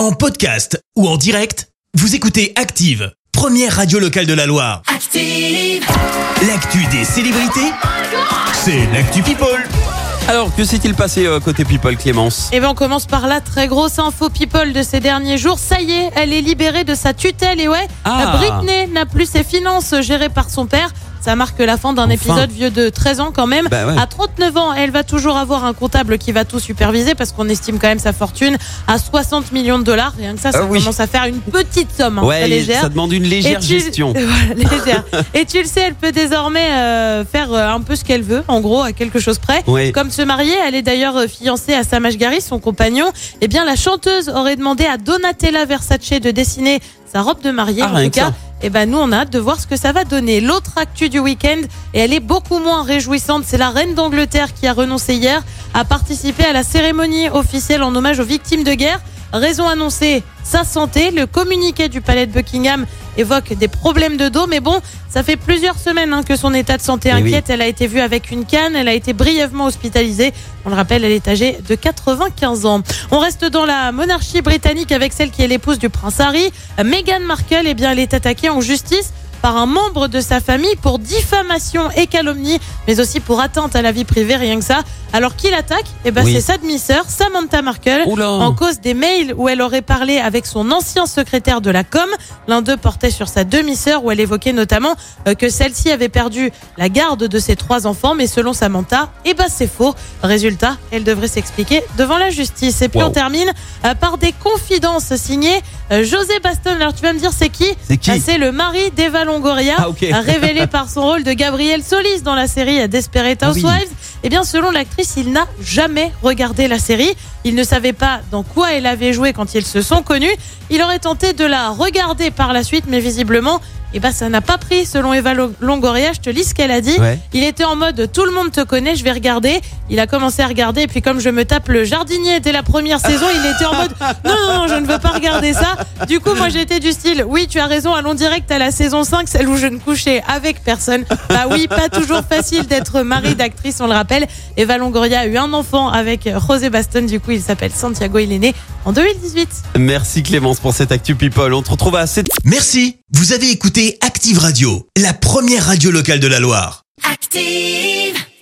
En podcast ou en direct, vous écoutez Active, première radio locale de la Loire. Active. L'actu des célébrités, c'est l'actu People. Alors, que s'est-il passé euh, côté People, Clémence? Et bien on commence par la très grosse info people de ces derniers jours. Ça y est, elle est libérée de sa tutelle et ouais, Ah. Britney n'a plus ses finances gérées par son père. Ça marque la fin d'un Enfin. épisode vieux de 13 ans quand même. Bah ouais. À 39 ans, elle va toujours avoir un comptable qui va tout superviser parce qu'on estime quand même sa fortune à 60 millions de dollars. Rien que ça, ça Ah oui. commence à faire une petite somme, hein, Ouais, légère. ça demande une légère tu- gestion. Voilà, légère. Et tu le sais, elle peut désormais euh, faire euh, un peu ce qu'elle veut, en gros, à quelque chose près. Comme se marier, elle est d'ailleurs euh, fiancée à Sam Ashgari, son compagnon. Eh bien, la chanteuse aurait demandé à Donatella Versace de dessiner sa robe de mariée. Ah, en tout cas, ça. Eh ben, nous, on a hâte de voir ce que ça va donner. L'autre actu du week-end, et elle est beaucoup moins réjouissante, c'est la reine d'Angleterre qui a renoncé hier à participer à la cérémonie officielle en hommage aux victimes de guerre. Raison annoncée, sa santé. Le communiqué du palais de Buckingham évoque des problèmes de dos, mais bon, ça fait plusieurs semaines hein, que son état de santé Eh oui. inquiète. Elle a été vue avec une canne, elle a été brièvement hospitalisée. On le rappelle, elle est âgée de 95 ans. On reste dans la monarchie britannique avec celle qui est l'épouse du prince Harry. Meghan Markle, eh bien, elle est attaquée en justice par un membre de sa famille pour diffamation et calomnie, mais aussi pour atteinte à la vie privée, rien que ça. Alors qui l'attaque? Eh ben Oui. c'est sa demi-sœur, Samantha Markle, Oula. en cause des mails où elle aurait parlé avec son ancien secrétaire de la com. L'un d'eux portait sur sa demi-sœur où elle évoquait notamment euh, que celle-ci avait perdu la garde de ses trois enfants, mais selon Samantha, eh ben c'est faux. Résultat, elle devrait s'expliquer devant la justice. Et puis Wow. on termine euh, par des confidences signées euh, José Baston. Alors tu vas me dire c'est qui? C'est qui? C'est le mari d'Eva Longoria, Ah, révélé par son rôle de Gabriel Solis dans la série Desperate Ah oui. Housewives. Eh bien, selon l'actrice, il n'a jamais regardé la série. Il ne savait pas dans quoi elle avait joué quand ils se sont connus. Il aurait tenté de la regarder par la suite, mais visiblement, eh ben, ça n'a pas pris. Selon Eva Lo- Longoria, je te lis ce qu'elle a dit. Ouais. Il était en mode tout le monde te connaît, je vais regarder. Il a commencé à regarder, et puis comme je me tape le jardinier dès la première saison, il était en mode non, non, non, je ne veux pas regarder ça. Du coup, moi j'étais du style oui, tu as raison, allons direct à la saison 5, celle où je ne couchais avec personne. Bah oui, pas toujours facile d'être mari d'actrice, on le rappelle. Eva Longoria a eu un enfant avec José Baston, du coup il s'appelle Santiago, il est né en 2018. Merci Clémence pour cette Actu People. On te retrouve à 7 Merci, vous avez écouté Active Radio, la première radio locale de la Loire. Active.